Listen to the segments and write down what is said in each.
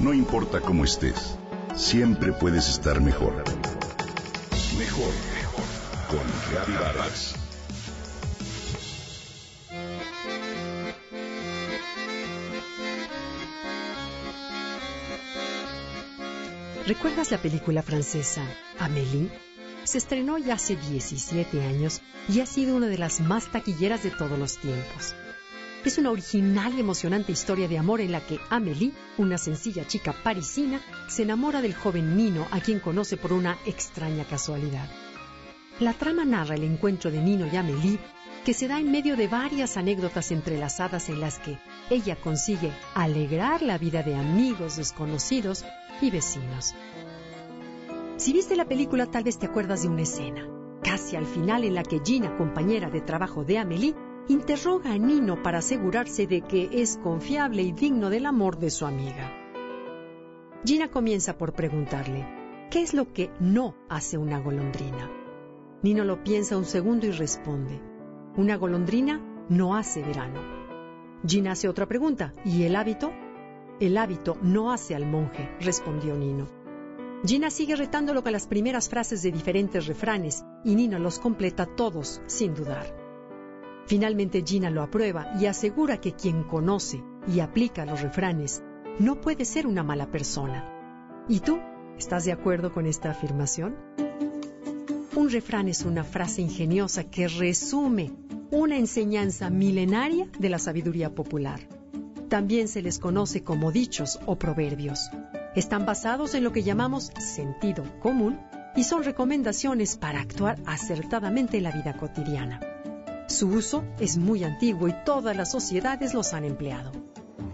No importa cómo estés, siempre puedes estar mejor. Mejor, mejor. Con Reavivadas. ¿Recuerdas la película francesa Amélie? Se estrenó ya hace 17 años y ha sido una de las más taquilleras de todos los tiempos. Es una original y emocionante historia de amor en la que Amélie, una sencilla chica parisina, se enamora del joven Nino, a quien conoce por una extraña casualidad. La trama narra el encuentro de Nino y Amélie, que se da en medio de varias anécdotas entrelazadas en las que ella consigue alegrar la vida de amigos desconocidos y vecinos. Si viste la película tal vez te acuerdas de una escena, casi al final en la que Gina, compañera de trabajo de Amélie, interroga a Nino para asegurarse de que es confiable y digno del amor de su amiga. Gina comienza por preguntarle, ¿qué es lo que no hace una golondrina? Nino lo piensa un segundo y responde, una golondrina no hace verano. Gina hace otra pregunta, ¿y el hábito? El hábito no hace al monje, respondió Nino. Gina sigue retándolo con las primeras frases de diferentes refranes y Nino los completa todos sin dudar. Finalmente Gina lo aprueba y asegura que quien conoce y aplica los refranes no puede ser una mala persona. ¿Y tú? ¿Estás de acuerdo con esta afirmación? Un refrán es una frase ingeniosa que resume una enseñanza milenaria de la sabiduría popular. También se les conoce como dichos o proverbios. Están basados en lo que llamamos sentido común y son recomendaciones para actuar acertadamente en la vida cotidiana. Su uso es muy antiguo y todas las sociedades los han empleado.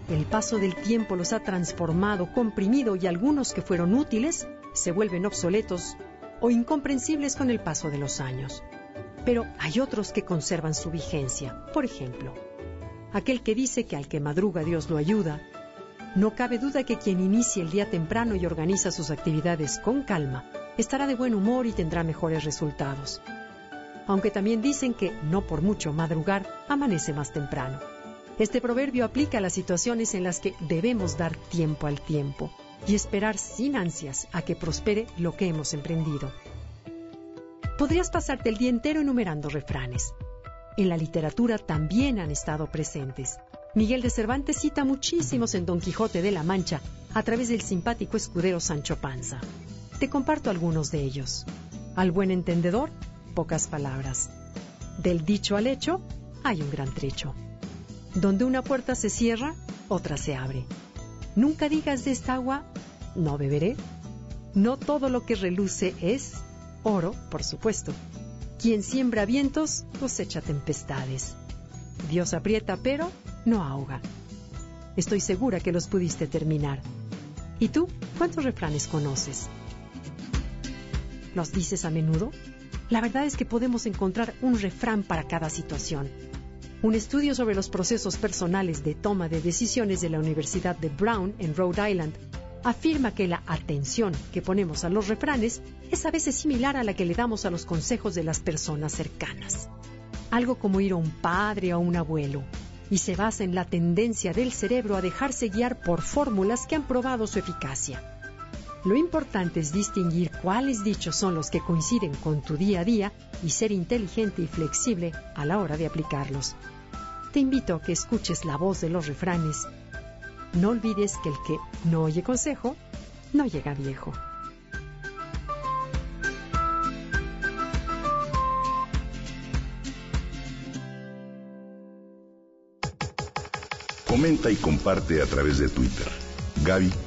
El paso del tiempo los ha transformado, comprimido y algunos que fueron útiles se vuelven obsoletos o incomprensibles con el paso de los años. Pero hay otros que conservan su vigencia. Por ejemplo, aquel que dice que al que madruga Dios lo ayuda, no cabe duda que quien inicie el día temprano y organiza sus actividades con calma, estará de buen humor y tendrá mejores resultados. Aunque también dicen que no por mucho madrugar amanece más temprano. Este proverbio aplica a las situaciones en las que debemos dar tiempo al tiempo y esperar sin ansias a que prospere lo que hemos emprendido. Podrías pasarte el día entero enumerando refranes, en la literatura también han estado presentes. Miguel de Cervantes cita muchísimos en Don Quijote de la Mancha a través del simpático escudero Sancho Panza. Te comparto algunos de ellos. Al buen entendedor, pocas palabras. Del dicho al hecho, hay un gran trecho. Donde una puerta se cierra, otra se abre. Nunca digas de esta agua, no beberé. No todo lo que reluce es oro, por supuesto. Quien siembra vientos cosecha tempestades. Dios aprieta pero no ahoga. Estoy segura que los pudiste terminar. ¿Y tú cuántos refranes conoces? ¿Los dices a menudo? La verdad es que podemos encontrar un refrán para cada situación. Un estudio sobre los procesos personales de toma de decisiones de la Universidad de Brown en Rhode Island afirma que la atención que ponemos a los refranes es a veces similar a la que le damos a los consejos de las personas cercanas. Algo como ir a un padre o a un abuelo, y se basa en la tendencia del cerebro a dejarse guiar por fórmulas que han probado su eficacia. Lo importante es distinguir cuáles dichos son los que coinciden con tu día a día y ser inteligente y flexible a la hora de aplicarlos. Te invito a que escuches la voz de los refranes no olvides que el que no oye consejo, no llega viejo. Comenta y comparte a través de Twitter. Gaby-Vargas.